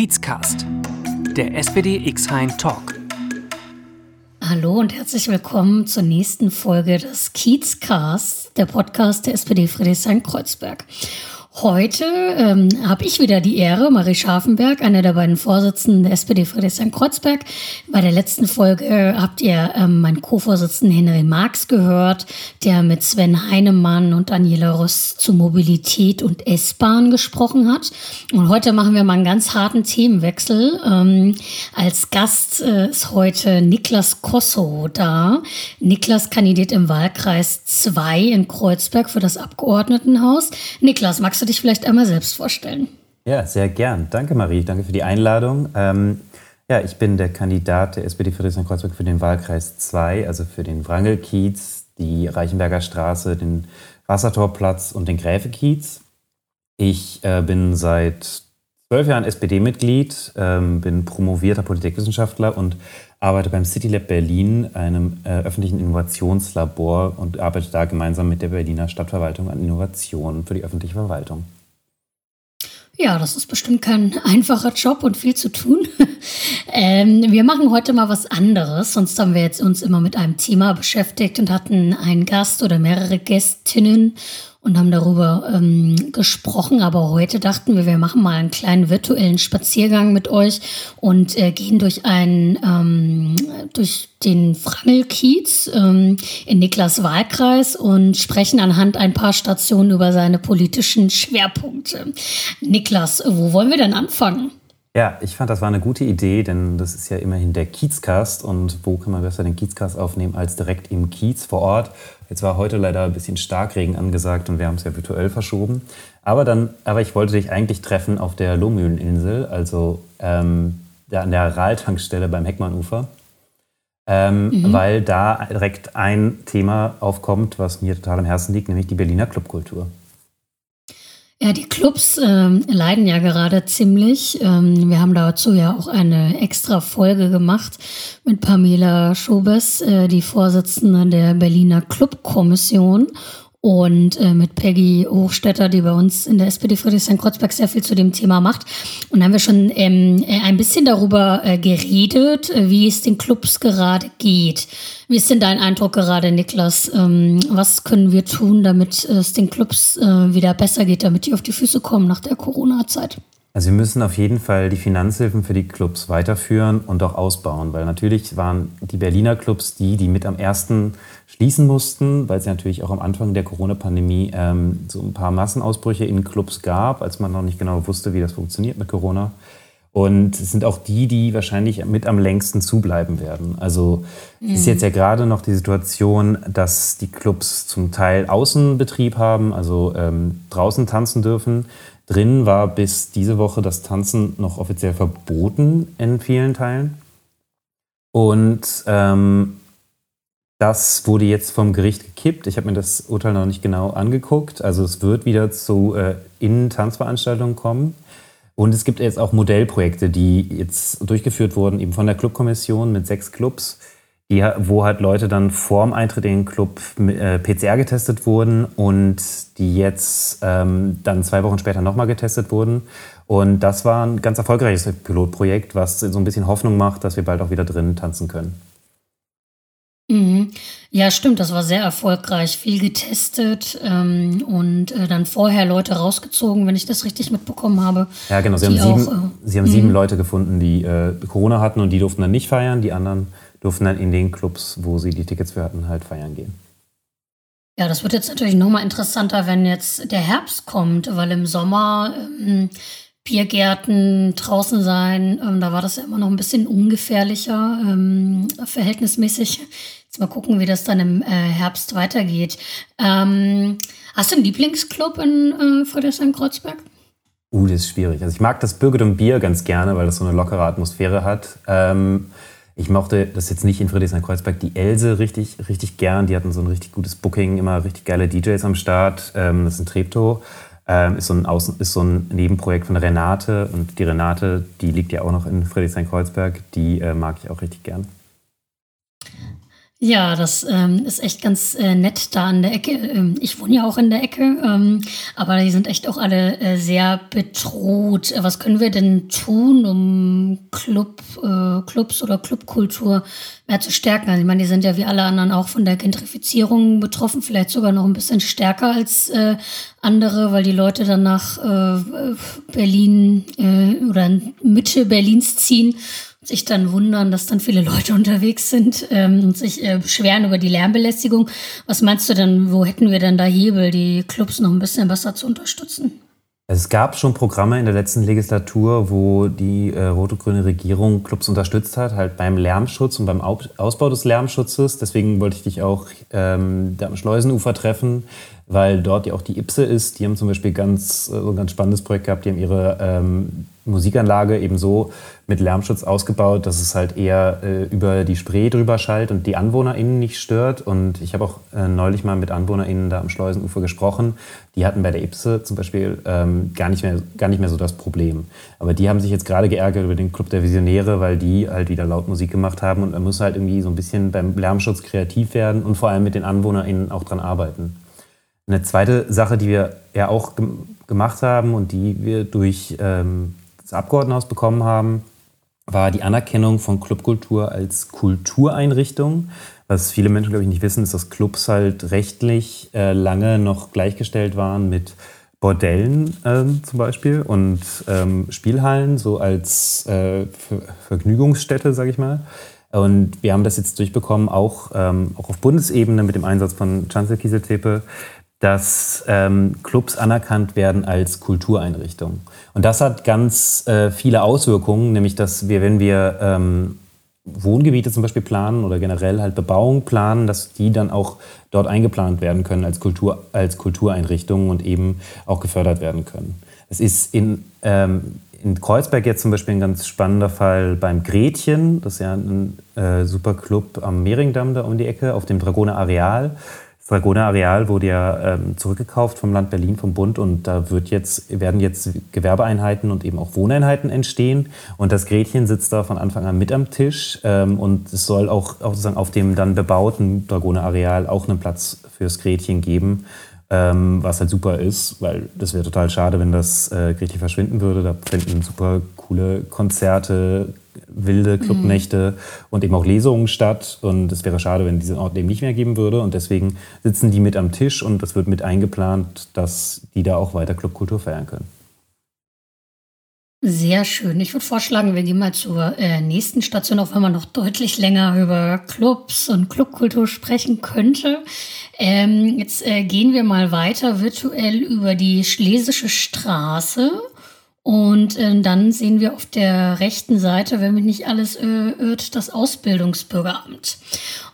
Kiezcast, der SPD X-Hein Talk. Hallo und herzlich willkommen zur nächsten Folge des Kiezcast, der Podcast der SPD Friedrichshain-Kreuzberg. Heute ähm, habe ich wieder die Ehre, Marie Scharfenberg, eine der beiden Vorsitzenden der SPD Friedrichshain-Kreuzberg. Bei der letzten Folge äh, habt ihr ähm, meinen Co-Vorsitzenden Henry Marx gehört, der mit Sven Heinemann und Daniela Ross zu Mobilität und S-Bahn gesprochen hat. Und heute machen wir mal einen ganz harten Themenwechsel. Ähm, als Gast äh, ist heute Niklas Kosso da. Niklas kandidiert im Wahlkreis 2 in Kreuzberg für das Abgeordnetenhaus. Niklas, magst du dich vielleicht einmal selbst vorstellen? Ja, sehr gern. Danke, Marie. Danke für die Einladung. Ähm, ja, ich bin der Kandidat der SPD Friedrichshain-Kreuzberg für den Wahlkreis 2, also für den Wrangelkiez, die Reichenberger Straße, den Wassertorplatz und den Gräfekiez. Ich äh, bin seit zwölf Jahren SPD-Mitglied, ähm, bin promovierter Politikwissenschaftler und arbeite beim CityLab Berlin, einem äh, öffentlichen Innovationslabor und arbeite da gemeinsam mit der Berliner Stadtverwaltung an Innovationen für die öffentliche Verwaltung. Ja, das ist bestimmt kein einfacher Job und viel zu tun. ähm, wir machen heute mal was anderes. Sonst haben wir jetzt uns immer mit einem Thema beschäftigt und hatten einen Gast oder mehrere Gästinnen und haben darüber ähm, gesprochen. Aber heute dachten wir, wir machen mal einen kleinen virtuellen Spaziergang mit euch und äh, gehen durch einen ähm, durch den Frangelkiez ähm, in Niklas Wahlkreis und sprechen anhand ein paar Stationen über seine politischen Schwerpunkte. Niklas, wo wollen wir denn anfangen? Ja, ich fand, das war eine gute Idee, denn das ist ja immerhin der Kiezcast. Und wo kann man besser den Kiezcast aufnehmen als direkt im Kiez vor Ort? Jetzt war heute leider ein bisschen Starkregen angesagt und wir haben es ja virtuell verschoben. Aber, dann, aber ich wollte dich eigentlich treffen auf der Lohmühleninsel, also ähm, an der Rahltankstelle beim Heckmannufer. Ähm, mhm. Weil da direkt ein Thema aufkommt, was mir total am Herzen liegt, nämlich die Berliner Clubkultur. Ja, die Clubs ähm, leiden ja gerade ziemlich. Ähm, wir haben dazu ja auch eine extra Folge gemacht mit Pamela Schobes, äh, die Vorsitzende der Berliner Clubkommission und äh, mit Peggy Hochstetter, die bei uns in der SPD Friedrichshain-Kreuzberg sehr viel zu dem Thema macht. Und haben wir schon ähm, äh, ein bisschen darüber äh, geredet, äh, wie es den Clubs gerade geht. Wie ist denn dein Eindruck gerade, Niklas? Ähm, was können wir tun, damit es den Clubs äh, wieder besser geht, damit die auf die Füße kommen nach der Corona-Zeit? Also wir müssen auf jeden Fall die Finanzhilfen für die Clubs weiterführen und auch ausbauen, weil natürlich waren die Berliner Clubs die, die mit am ersten schließen mussten, weil es ja natürlich auch am Anfang der Corona-Pandemie ähm, so ein paar Massenausbrüche in Clubs gab, als man noch nicht genau wusste, wie das funktioniert mit Corona. Und es sind auch die, die wahrscheinlich mit am längsten zubleiben werden. Also mhm. ist jetzt ja gerade noch die Situation, dass die Clubs zum Teil Außenbetrieb haben, also ähm, draußen tanzen dürfen. Drin war bis diese Woche das Tanzen noch offiziell verboten in vielen Teilen. Und ähm, das wurde jetzt vom Gericht gekippt. Ich habe mir das Urteil noch nicht genau angeguckt. Also es wird wieder zu äh, Innentanzveranstaltungen kommen. Und es gibt jetzt auch Modellprojekte, die jetzt durchgeführt wurden, eben von der Clubkommission mit sechs Clubs, die, wo halt Leute dann vorm Eintritt in den Club äh, PCR getestet wurden und die jetzt ähm, dann zwei Wochen später nochmal getestet wurden. Und das war ein ganz erfolgreiches Pilotprojekt, was so ein bisschen Hoffnung macht, dass wir bald auch wieder drinnen tanzen können. Mhm. Ja, stimmt, das war sehr erfolgreich. Viel getestet ähm, und äh, dann vorher Leute rausgezogen, wenn ich das richtig mitbekommen habe. Ja, genau. Sie haben, sieben, auch, äh, Sie haben sieben mhm. Leute gefunden, die äh, Corona hatten und die durften dann nicht feiern. Die anderen durften dann in den Clubs, wo sie die Tickets für hatten, halt feiern gehen. Ja, das wird jetzt natürlich nochmal interessanter, wenn jetzt der Herbst kommt, weil im Sommer ähm, Biergärten draußen sein, ähm, da war das ja immer noch ein bisschen ungefährlicher, ähm, verhältnismäßig. Jetzt mal gucken, wie das dann im äh, Herbst weitergeht. Ähm, hast du einen Lieblingsclub in äh, Friedrichshain-Kreuzberg? Uh, das ist schwierig. Also ich mag das Bürgertum Bier ganz gerne, weil das so eine lockere Atmosphäre hat. Ähm, ich mochte das jetzt nicht in Friedrichshain-Kreuzberg, die Else richtig, richtig gern. Die hatten so ein richtig gutes Booking, immer richtig geile DJs am Start. Ähm, das ist ein Treptow. Ähm, ist, so ein Außen, ist so ein Nebenprojekt von Renate. Und die Renate, die liegt ja auch noch in Friedrichshain-Kreuzberg. Die äh, mag ich auch richtig gern. Ja, das ähm, ist echt ganz äh, nett da an der Ecke. Ähm, ich wohne ja auch in der Ecke, ähm, aber die sind echt auch alle äh, sehr bedroht. Was können wir denn tun, um Club, äh, Clubs oder Clubkultur mehr zu stärken? Also ich meine, die sind ja wie alle anderen auch von der Gentrifizierung betroffen, vielleicht sogar noch ein bisschen stärker als äh, andere, weil die Leute dann nach äh, Berlin äh, oder Mitte Berlins ziehen sich dann wundern, dass dann viele Leute unterwegs sind ähm, und sich äh, beschweren über die Lärmbelästigung. Was meinst du denn, wo hätten wir denn da Hebel, die Clubs noch ein bisschen besser zu unterstützen? Es gab schon Programme in der letzten Legislatur, wo die äh, rote-grüne Regierung Clubs unterstützt hat, halt beim Lärmschutz und beim Ausbau des Lärmschutzes. Deswegen wollte ich dich auch ähm, am Schleusenufer treffen, weil dort ja auch die IPSE ist. Die haben zum Beispiel ganz, äh, so ein ganz spannendes Projekt gehabt. Die haben ihre ähm, Musikanlage eben so mit Lärmschutz ausgebaut, dass es halt eher äh, über die Spree drüber schallt und die AnwohnerInnen nicht stört. Und ich habe auch äh, neulich mal mit AnwohnerInnen da am Schleusenufer gesprochen. Die hatten bei der IPSE zum Beispiel ähm, gar, nicht mehr, gar nicht mehr so das Problem. Aber die haben sich jetzt gerade geärgert über den Club der Visionäre, weil die halt wieder laut Musik gemacht haben. Und man muss halt irgendwie so ein bisschen beim Lärmschutz kreativ werden und vor allem mit den AnwohnerInnen auch dran arbeiten. Eine zweite Sache, die wir ja auch gemacht haben und die wir durch ähm, das Abgeordnetenhaus bekommen haben, war die Anerkennung von Clubkultur als Kultureinrichtung. Was viele Menschen, glaube ich, nicht wissen, ist, dass Clubs halt rechtlich äh, lange noch gleichgestellt waren mit Bordellen ähm, zum Beispiel und ähm, Spielhallen, so als äh, Vergnügungsstätte, sage ich mal. Und wir haben das jetzt durchbekommen, auch, ähm, auch auf Bundesebene mit dem Einsatz von Chancellor Kieseltepe, dass ähm, Clubs anerkannt werden als Kultureinrichtung. Und das hat ganz äh, viele Auswirkungen, nämlich dass wir, wenn wir ähm, Wohngebiete zum Beispiel planen oder generell halt Bebauung planen, dass die dann auch dort eingeplant werden können als, Kultur, als Kultureinrichtungen und eben auch gefördert werden können. Es ist in, ähm, in Kreuzberg jetzt zum Beispiel ein ganz spannender Fall beim Gretchen, das ist ja ein äh, super Club am Mehringdamm da um die Ecke, auf dem Dragoner Areal. Dragoner Areal wurde ja ähm, zurückgekauft vom Land Berlin, vom Bund und da wird jetzt, werden jetzt Gewerbeeinheiten und eben auch Wohneinheiten entstehen. Und das Gretchen sitzt da von Anfang an mit am Tisch ähm, und es soll auch, auch sozusagen auf dem dann bebauten Dragoner Areal auch einen Platz fürs Gretchen geben. Ähm, was halt super ist, weil das wäre total schade, wenn das äh, Gretchen verschwinden würde. Da finden super coole Konzerte, wilde Clubnächte mhm. und eben auch Lesungen statt. Und es wäre schade, wenn diesen Ort eben nicht mehr geben würde. Und deswegen sitzen die mit am Tisch und es wird mit eingeplant, dass die da auch weiter Clubkultur feiern können. Sehr schön. Ich würde vorschlagen, wir gehen mal zur äh, nächsten Station, auch wenn man noch deutlich länger über Clubs und Clubkultur sprechen könnte. Ähm, jetzt äh, gehen wir mal weiter virtuell über die Schlesische Straße und äh, dann sehen wir auf der rechten Seite, wenn mich nicht alles äh, irrt, das Ausbildungsbürgeramt.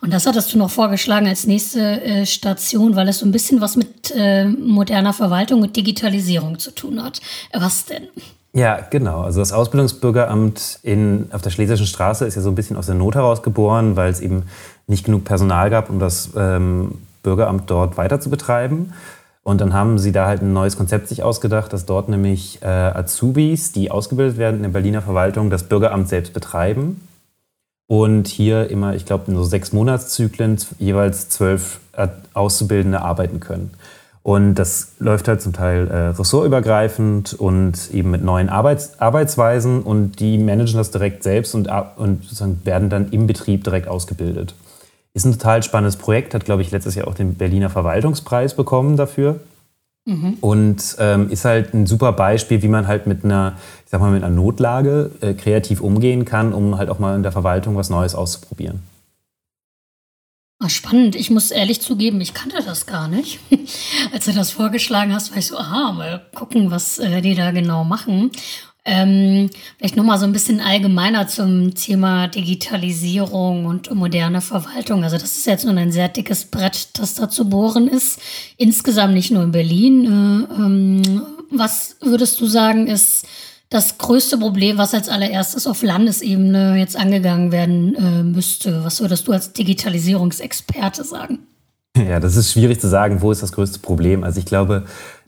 Und das hattest du noch vorgeschlagen als nächste äh, Station, weil es so ein bisschen was mit äh, moderner Verwaltung und Digitalisierung zu tun hat. Was denn? Ja, genau. Also das Ausbildungsbürgeramt in, auf der Schlesischen Straße ist ja so ein bisschen aus der Not heraus geboren, weil es eben nicht genug Personal gab, um das ähm, Bürgeramt dort weiter zu betreiben. Und dann haben sie da halt ein neues Konzept sich ausgedacht, dass dort nämlich äh, Azubis, die ausgebildet werden in der Berliner Verwaltung, das Bürgeramt selbst betreiben. Und hier immer, ich glaube, in so sechs Monatszyklen jeweils zwölf Auszubildende arbeiten können. Und das läuft halt zum Teil äh, ressortübergreifend und eben mit neuen Arbeits Arbeitsweisen und die managen das direkt selbst und, und sozusagen werden dann im Betrieb direkt ausgebildet. Ist ein total spannendes Projekt, hat, glaube ich, letztes Jahr auch den Berliner Verwaltungspreis bekommen dafür. Mhm. Und ähm, ist halt ein super Beispiel, wie man halt mit einer, ich sag mal, mit einer Notlage äh, kreativ umgehen kann, um halt auch mal in der Verwaltung was Neues auszuprobieren. Ah, spannend. Ich muss ehrlich zugeben, ich kannte das gar nicht. Als du das vorgeschlagen hast, war ich so, aha, mal gucken, was äh, die da genau machen. Ähm, vielleicht nochmal so ein bisschen allgemeiner zum Thema Digitalisierung und moderne Verwaltung. Also das ist jetzt nun ein sehr dickes Brett, das da zu bohren ist. Insgesamt nicht nur in Berlin. Äh, ähm, was würdest du sagen, ist das größte Problem, was als allererstes auf Landesebene jetzt angegangen werden äh, müsste? Was würdest du als Digitalisierungsexperte sagen? Ja, das ist schwierig zu sagen, wo ist das größte Problem. Also ich glaube,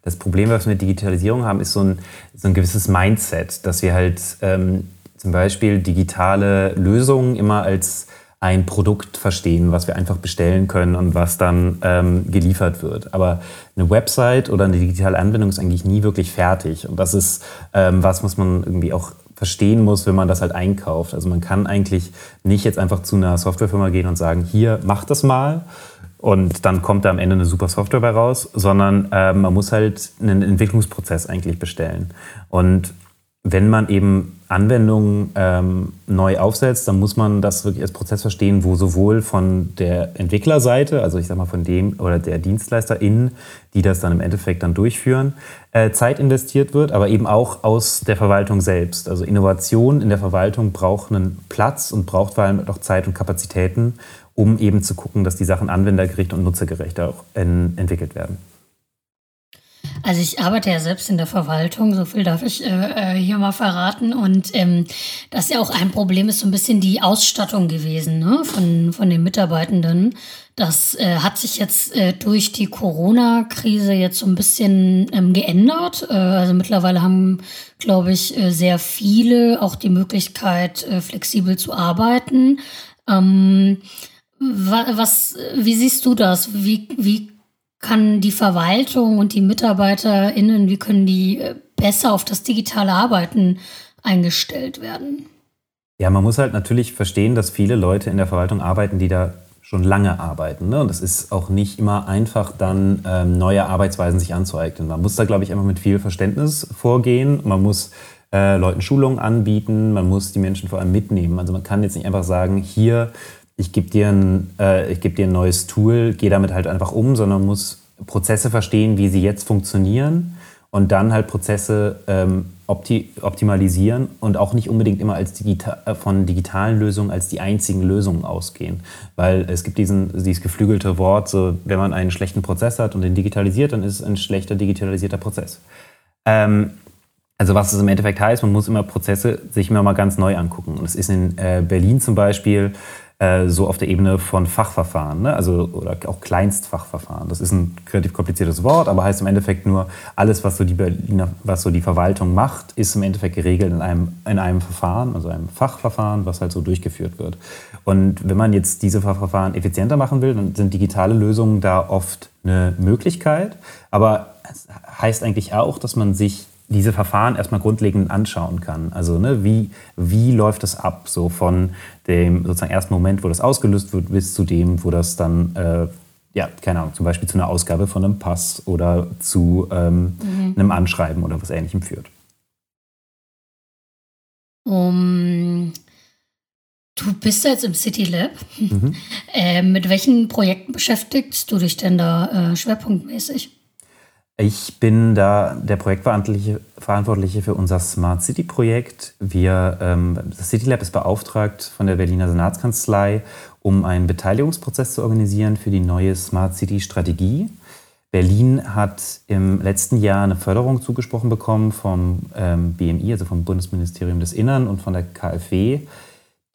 das Problem, was wir mit Digitalisierung haben, ist so ein, so ein gewisses Mindset, dass wir halt ähm, zum Beispiel digitale Lösungen immer als ein Produkt verstehen, was wir einfach bestellen können und was dann ähm, geliefert wird. Aber eine Website oder eine digitale Anwendung ist eigentlich nie wirklich fertig. Und das ist ähm, was, muss man irgendwie auch verstehen muss, wenn man das halt einkauft. Also man kann eigentlich nicht jetzt einfach zu einer Softwarefirma gehen und sagen, hier, mach das mal und dann kommt da am Ende eine super Software bei raus, sondern äh, man muss halt einen Entwicklungsprozess eigentlich bestellen. Und wenn man eben Anwendungen ähm, neu aufsetzt, dann muss man das wirklich als Prozess verstehen, wo sowohl von der Entwicklerseite, also ich sag mal von dem oder der DienstleisterInnen, die das dann im Endeffekt dann durchführen, äh, Zeit investiert wird, aber eben auch aus der Verwaltung selbst. Also Innovation in der Verwaltung braucht einen Platz und braucht vor allem auch Zeit und Kapazitäten, um eben zu gucken, dass die Sachen anwendergerecht und nutzergerecht auch entwickelt werden. Also ich arbeite ja selbst in der Verwaltung, so viel darf ich äh, äh, hier mal verraten. Und ähm, das ja auch ein Problem ist so ein bisschen die Ausstattung gewesen ne? von, von den Mitarbeitenden. Das äh, hat sich jetzt äh, durch die Corona-Krise jetzt so ein bisschen ähm, geändert. Äh, also mittlerweile haben, glaube ich, äh, sehr viele auch die Möglichkeit, äh, flexibel zu arbeiten. Ähm, was, wie siehst du das? Wie, wie kann die Verwaltung und die MitarbeiterInnen, wie können die äh, besser auf das digitale Arbeiten eingestellt werden? Ja, man muss halt natürlich verstehen, dass viele Leute in der Verwaltung arbeiten, die da schon lange arbeiten. Ne? Und es ist auch nicht immer einfach, dann ähm, neue Arbeitsweisen sich anzueignen. Man muss da, glaube ich, einfach mit viel Verständnis vorgehen. Man muss äh, Leuten Schulungen anbieten, man muss die Menschen vor allem mitnehmen. Also man kann jetzt nicht einfach sagen, hier ich gebe dir, ein, äh, geb dir ein neues Tool, gehe damit halt einfach um, sondern muss Prozesse verstehen, wie sie jetzt funktionieren und dann halt Prozesse ähm, opti optimalisieren und auch nicht unbedingt immer als digita äh, von digitalen Lösungen als die einzigen Lösungen ausgehen. Weil es gibt diesen, dieses geflügelte Wort, so, wenn man einen schlechten Prozess hat und den digitalisiert, dann ist es ein schlechter digitalisierter Prozess. Ähm, also was es im Endeffekt heißt, man muss immer Prozesse sich immer mal ganz neu angucken. Und es ist in äh, Berlin zum Beispiel äh, so auf der Ebene von Fachverfahren, ne? also oder auch Kleinstfachverfahren. Das ist ein relativ kompliziertes Wort, aber heißt im Endeffekt nur, alles, was so die Berliner, was so die Verwaltung macht, ist im Endeffekt geregelt in einem, in einem Verfahren, also einem Fachverfahren, was halt so durchgeführt wird. Und wenn man jetzt diese Fachverfahren effizienter machen will, dann sind digitale Lösungen da oft eine Möglichkeit. Aber es heißt eigentlich auch, dass man sich diese Verfahren erstmal grundlegend anschauen kann. Also ne, wie, wie läuft das ab, so von dem sozusagen ersten Moment, wo das ausgelöst wird, bis zu dem, wo das dann, äh, ja, keine Ahnung, zum Beispiel zu einer Ausgabe von einem Pass oder zu ähm, mhm. einem Anschreiben oder was ähnlichem führt. Um, du bist jetzt im City Lab. Mhm. Äh, mit welchen Projekten beschäftigst du dich denn da äh, schwerpunktmäßig? Ich bin da der Projektverantwortliche für unser Smart City Projekt. Wir, ähm, das City Lab ist beauftragt von der Berliner Senatskanzlei, um einen Beteiligungsprozess zu organisieren für die neue Smart City Strategie. Berlin hat im letzten Jahr eine Förderung zugesprochen bekommen vom ähm, BMI, also vom Bundesministerium des Innern und von der KfW,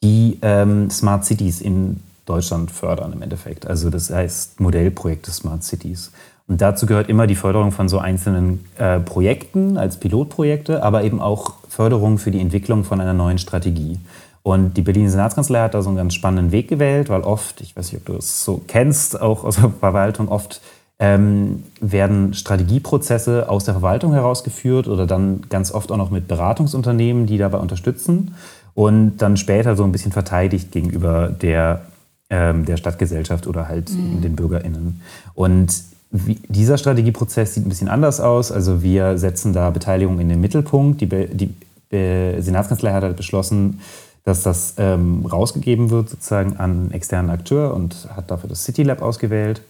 die ähm, Smart Cities in Deutschland fördern im Endeffekt. Also das heißt Modellprojekte Smart Cities. Und dazu gehört immer die Förderung von so einzelnen äh, Projekten als Pilotprojekte, aber eben auch Förderung für die Entwicklung von einer neuen Strategie. Und die Berliner Senatskanzlei hat da so einen ganz spannenden Weg gewählt, weil oft, ich weiß nicht, ob du es so kennst, auch aus der Verwaltung, oft ähm, werden Strategieprozesse aus der Verwaltung herausgeführt oder dann ganz oft auch noch mit Beratungsunternehmen, die dabei unterstützen und dann später so ein bisschen verteidigt gegenüber der, ähm, der Stadtgesellschaft oder halt mhm. den BürgerInnen. Und wie, dieser Strategieprozess sieht ein bisschen anders aus. Also wir setzen da Beteiligung in den Mittelpunkt. Die, die Senatskanzlei hat halt beschlossen, dass das ähm, rausgegeben wird sozusagen an einen externen Akteur und hat dafür das City Lab ausgewählt.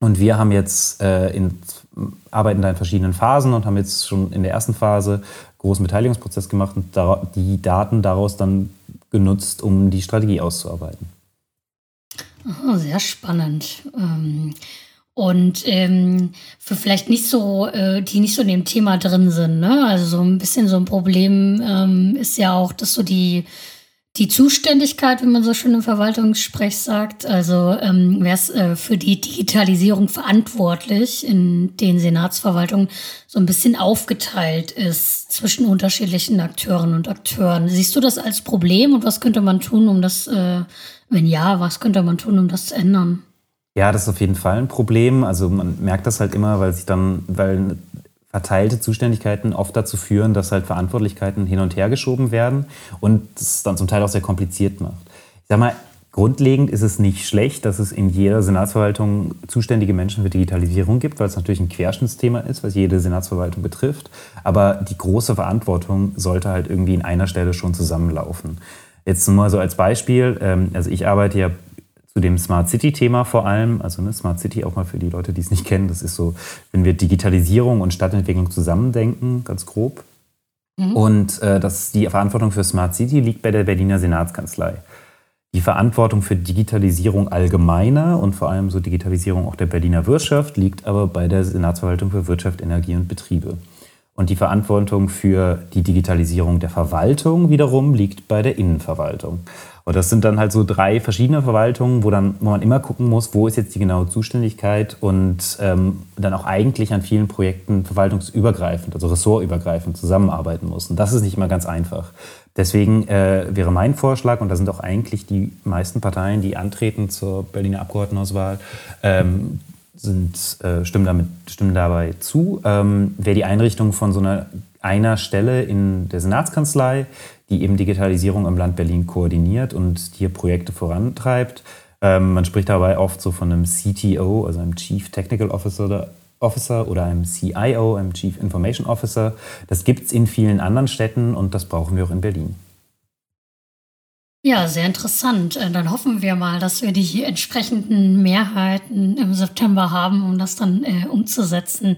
Und wir haben jetzt äh, in, arbeiten da in verschiedenen Phasen und haben jetzt schon in der ersten Phase großen Beteiligungsprozess gemacht und die Daten daraus dann genutzt, um die Strategie auszuarbeiten. Oh, sehr spannend. Ähm und ähm, für vielleicht nicht so, äh, die nicht so in dem Thema drin sind. Ne? Also so ein bisschen so ein Problem ähm, ist ja auch, dass so die, Die Zuständigkeit, wie man so schön im Verwaltungssprech sagt, also ähm, wer ist äh, für die Digitalisierung verantwortlich in den Senatsverwaltungen, so ein bisschen aufgeteilt ist zwischen unterschiedlichen Akteuren und Akteuren. Siehst du das als Problem und was könnte man tun, um das, äh, wenn ja, was könnte man tun, um das zu ändern? Ja, das ist auf jeden Fall ein Problem. Also man merkt das halt immer, weil sich dann, weil verteilte Zuständigkeiten oft dazu führen, dass halt Verantwortlichkeiten hin und her geschoben werden und das dann zum Teil auch sehr kompliziert macht. Ich sag mal, grundlegend ist es nicht schlecht, dass es in jeder Senatsverwaltung zuständige Menschen für Digitalisierung gibt, weil es natürlich ein Querschnittsthema ist, was jede Senatsverwaltung betrifft. Aber die große Verantwortung sollte halt irgendwie in einer Stelle schon zusammenlaufen. Jetzt mal so als Beispiel, ähm, also ich arbeite ja zu dem Smart City-Thema vor allem. Also ne, Smart City auch mal für die Leute, die es nicht kennen. Das ist so, wenn wir Digitalisierung und Stadtentwicklung zusammendenken, ganz grob. Mhm. Und äh, das, die Verantwortung für Smart City liegt bei der Berliner Senatskanzlei. Die Verantwortung für Digitalisierung allgemeiner und vor allem so Digitalisierung auch der Berliner Wirtschaft liegt aber bei der Senatsverwaltung für Wirtschaft, Energie und Betriebe. Und die Verantwortung für die Digitalisierung der Verwaltung wiederum liegt bei der Innenverwaltung. Und das sind dann halt so drei verschiedene Verwaltungen, wo, dann, wo man immer gucken muss, wo ist jetzt die genaue Zuständigkeit und ähm, dann auch eigentlich an vielen Projekten verwaltungsübergreifend, also ressortübergreifend zusammenarbeiten muss. Und das ist nicht immer ganz einfach. Deswegen äh, wäre mein Vorschlag, und da sind auch eigentlich die meisten Parteien, die antreten zur Berliner Abgeordnetenauswahl, ähm, sind, äh, stimmen, damit, stimmen dabei zu, ähm, wäre die Einrichtung von so einer, einer Stelle in der Senatskanzlei, die eben Digitalisierung im Land Berlin koordiniert und hier Projekte vorantreibt. Ähm, man spricht dabei oft so von einem CTO, also einem Chief Technical Officer oder, Officer oder einem CIO, einem Chief Information Officer. Das gibt es in vielen anderen Städten und das brauchen wir auch in Berlin. Ja, sehr interessant. Äh, dann hoffen wir mal, dass wir die entsprechenden Mehrheiten im September haben, um das dann äh, umzusetzen.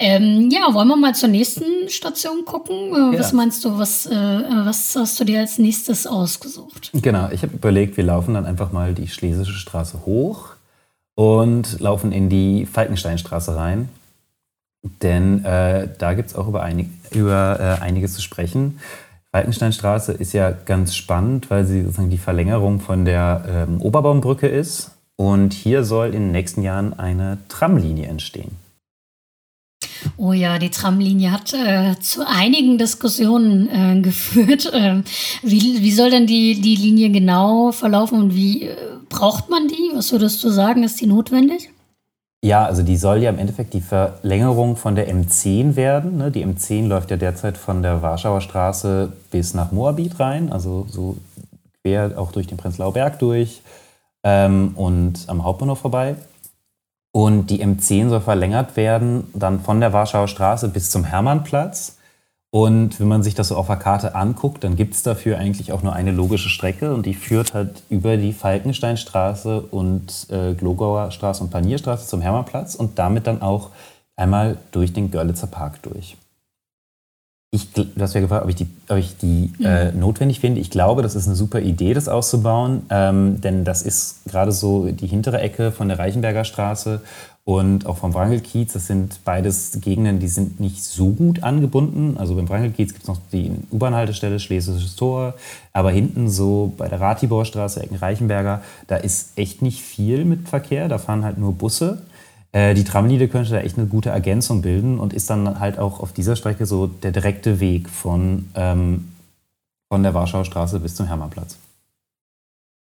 Ähm, ja, wollen wir mal zur nächsten Station gucken? Äh, ja. Was meinst du, was, äh, was hast du dir als nächstes ausgesucht? Genau, ich habe überlegt, wir laufen dann einfach mal die Schlesische Straße hoch und laufen in die Falkensteinstraße rein. Denn äh, da gibt es auch über, einig, über äh, einiges zu sprechen. Falkensteinstraße ist ja ganz spannend, weil sie sozusagen die Verlängerung von der ähm, Oberbaumbrücke ist. Und hier soll in den nächsten Jahren eine Tramlinie entstehen. Oh ja, die Tramlinie hat äh, zu einigen Diskussionen äh, geführt. Äh, wie, wie soll denn die, die Linie genau verlaufen und wie äh, braucht man die? Was würdest du sagen, ist die notwendig? Ja, also die soll ja im Endeffekt die Verlängerung von der M10 werden. Ne? Die M10 läuft ja derzeit von der Warschauer Straße bis nach Moabit rein, also so quer auch durch den Prenzlauer Berg durch ähm, und am Hauptbahnhof vorbei. Und die M10 soll verlängert werden, dann von der Warschauer Straße bis zum Hermannplatz. Und wenn man sich das so auf der Karte anguckt, dann gibt es dafür eigentlich auch nur eine logische Strecke und die führt halt über die Falkensteinstraße und äh, Glogauer Straße und Panierstraße zum Hermannplatz und damit dann auch einmal durch den Görlitzer Park durch. Ich, du hast ja gefragt, ob ich die, ob ich die mhm. äh, notwendig finde. Ich glaube, das ist eine super Idee, das auszubauen, ähm, denn das ist gerade so die hintere Ecke von der Reichenberger Straße und auch vom Wrangelkiez. Das sind beides Gegenden, die sind nicht so gut angebunden. Also beim Wrangelkiez gibt es noch die U-Bahn-Haltestelle Schlesisches Tor, aber hinten so bei der Ratiborstraße, Ecken Reichenberger, da ist echt nicht viel mit Verkehr. Da fahren halt nur Busse. Äh, die Tramlinie könnte da echt eine gute Ergänzung bilden und ist dann halt auch auf dieser Strecke so der direkte Weg von, ähm, von der Warschauer Straße bis zum Hermannplatz.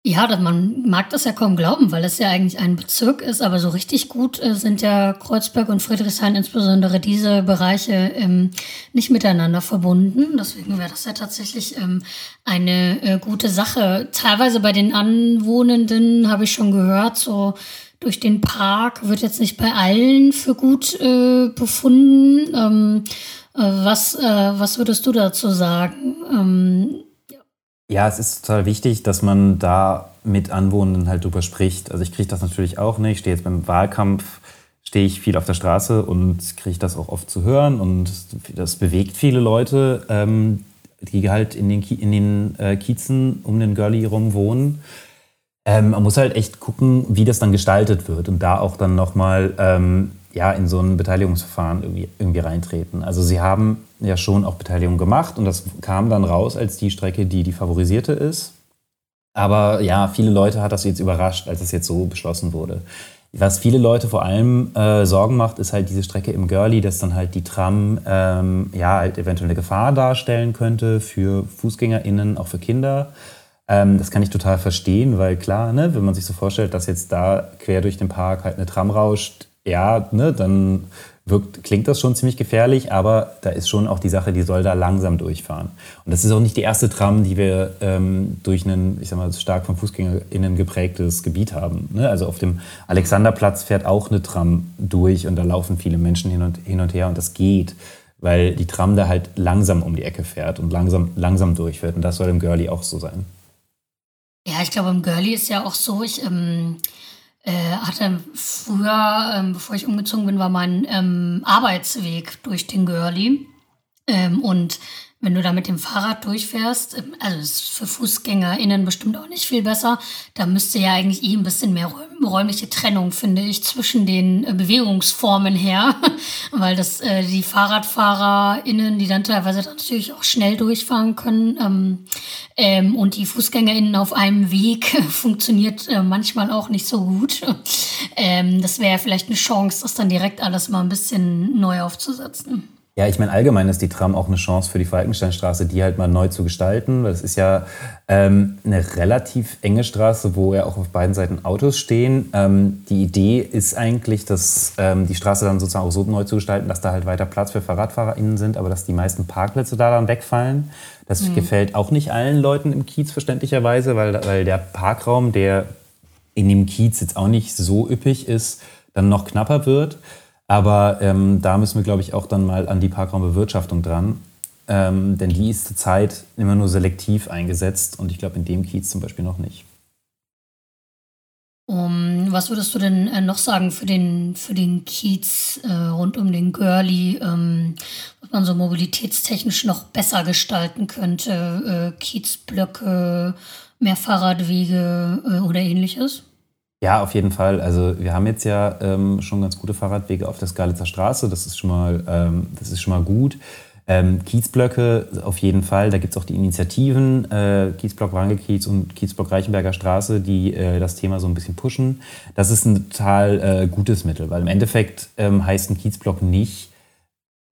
Ja, man mag das ja kaum glauben, weil es ja eigentlich ein Bezirk ist, aber so richtig gut äh, sind ja Kreuzberg und Friedrichshain, insbesondere diese Bereiche, ähm, nicht miteinander verbunden. Deswegen wäre das ja tatsächlich ähm, eine äh, gute Sache. Teilweise bei den Anwohnenden habe ich schon gehört, so durch den Park wird jetzt nicht bei allen für gut äh, befunden. Ähm, äh, was, äh, was würdest du dazu sagen? Ja. es ist total wichtig, dass man da mit Anwohnenden halt drüber spricht. Also ich kriege das natürlich auch nicht. Ich stehe jetzt beim Wahlkampf, stehe ich viel auf der Straße und kriege das auch oft zu hören und das bewegt viele Leute, ähm, die halt in den, in den äh, Kiezen um den Görli rum wohnen. Ähm, man muss halt echt gucken, wie das dann gestaltet wird und da auch dann nochmal ähm, ja, in so ein Beteiligungsverfahren irgendwie, irgendwie reintreten. Also sie haben ja schon auch Beteiligung gemacht und das kam dann raus als die Strecke, die die favorisierte ist. Aber ja, viele Leute hat das jetzt überrascht, als es jetzt so beschlossen wurde. Was viele Leute vor allem äh, Sorgen macht, ist halt diese Strecke im Girlie, dass dann halt die Tram ähm, ja halt eventuell eine Gefahr darstellen könnte für FußgängerInnen, auch für Kinder. Ähm, das kann ich total verstehen, weil klar, ne, wenn man sich so vorstellt, dass jetzt da quer durch den Park halt eine Tram rauscht, ja, ne, dann wirkt, klingt das schon ziemlich gefährlich, aber da ist schon auch die Sache, die soll da langsam durchfahren. Und das ist auch nicht die erste Tram, die wir ähm, durch ein, ich sag mal, stark von FußgängerInnen geprägtes Gebiet haben. Ne? Also auf dem Alexanderplatz fährt auch eine Tram durch und da laufen viele Menschen hin und, hin und her und das geht, weil die Tram da halt langsam um die Ecke fährt und langsam, langsam durchfährt. Und das soll im Girlie auch so sein. Ja, ich glaube, im Girlie ist ja auch so, ich ähm, äh, hatte früher, ähm, bevor ich umgezogen bin, war mein ähm, Arbeitsweg durch den Girlie. Ähm, und wenn du da mit dem Fahrrad durchfährst, ähm, also ist für FußgängerInnen bestimmt auch nicht viel besser, da müsste ja eigentlich eh ein bisschen mehr räumliche Trennung, finde ich, zwischen den äh, Bewegungsformen her, weil das äh, die FahrradfahrerInnen, die dann teilweise natürlich auch schnell durchfahren können ähm, ähm, und die FußgängerInnen auf einem Weg funktioniert äh, manchmal auch nicht so gut. ähm, das wäre vielleicht eine Chance, das dann direkt alles mal ein bisschen neu aufzusetzen. Ja, ich meine, allgemein ist die Tram auch eine Chance für die Falkensteinstraße, die halt mal neu zu gestalten. Es ist ja ähm, eine relativ enge Straße, wo ja auch auf beiden Seiten Autos stehen. Ähm, die Idee ist eigentlich, dass ähm, die Straße dann sozusagen auch so neu zu gestalten, dass da halt weiter Platz für FahrradfahrerInnen sind, aber dass die meisten Parkplätze da dann wegfallen. Das mhm. gefällt auch nicht allen Leuten im Kiez verständlicherweise, weil, weil der Parkraum, der in dem Kiez jetzt auch nicht so üppig ist, dann noch knapper wird. Aber ähm, da müssen wir, glaube ich, auch dann mal an die Parkraumbewirtschaftung dran. Ähm, denn die ist zurzeit immer nur selektiv eingesetzt und ich glaube in dem Kiez zum Beispiel noch nicht. Um, was würdest du denn äh, noch sagen für den, für den Kiez äh, rund um den Girlie, ähm, was man so mobilitätstechnisch noch besser gestalten könnte? Äh, Kiezblöcke, mehr Fahrradwege äh, oder ähnliches? Ja, auf jeden Fall. Also wir haben jetzt ja ähm, schon ganz gute Fahrradwege auf der Skalitzer Straße. Das ist schon mal, ähm, das ist schon mal gut. Ähm, Kiezblöcke auf jeden Fall. Da gibt es auch die Initiativen, äh, Kiezblock Wrangelkiez und Kiezblock Reichenberger Straße, die äh, das Thema so ein bisschen pushen. Das ist ein total äh, gutes Mittel, weil im Endeffekt ähm, heißt ein Kiezblock nicht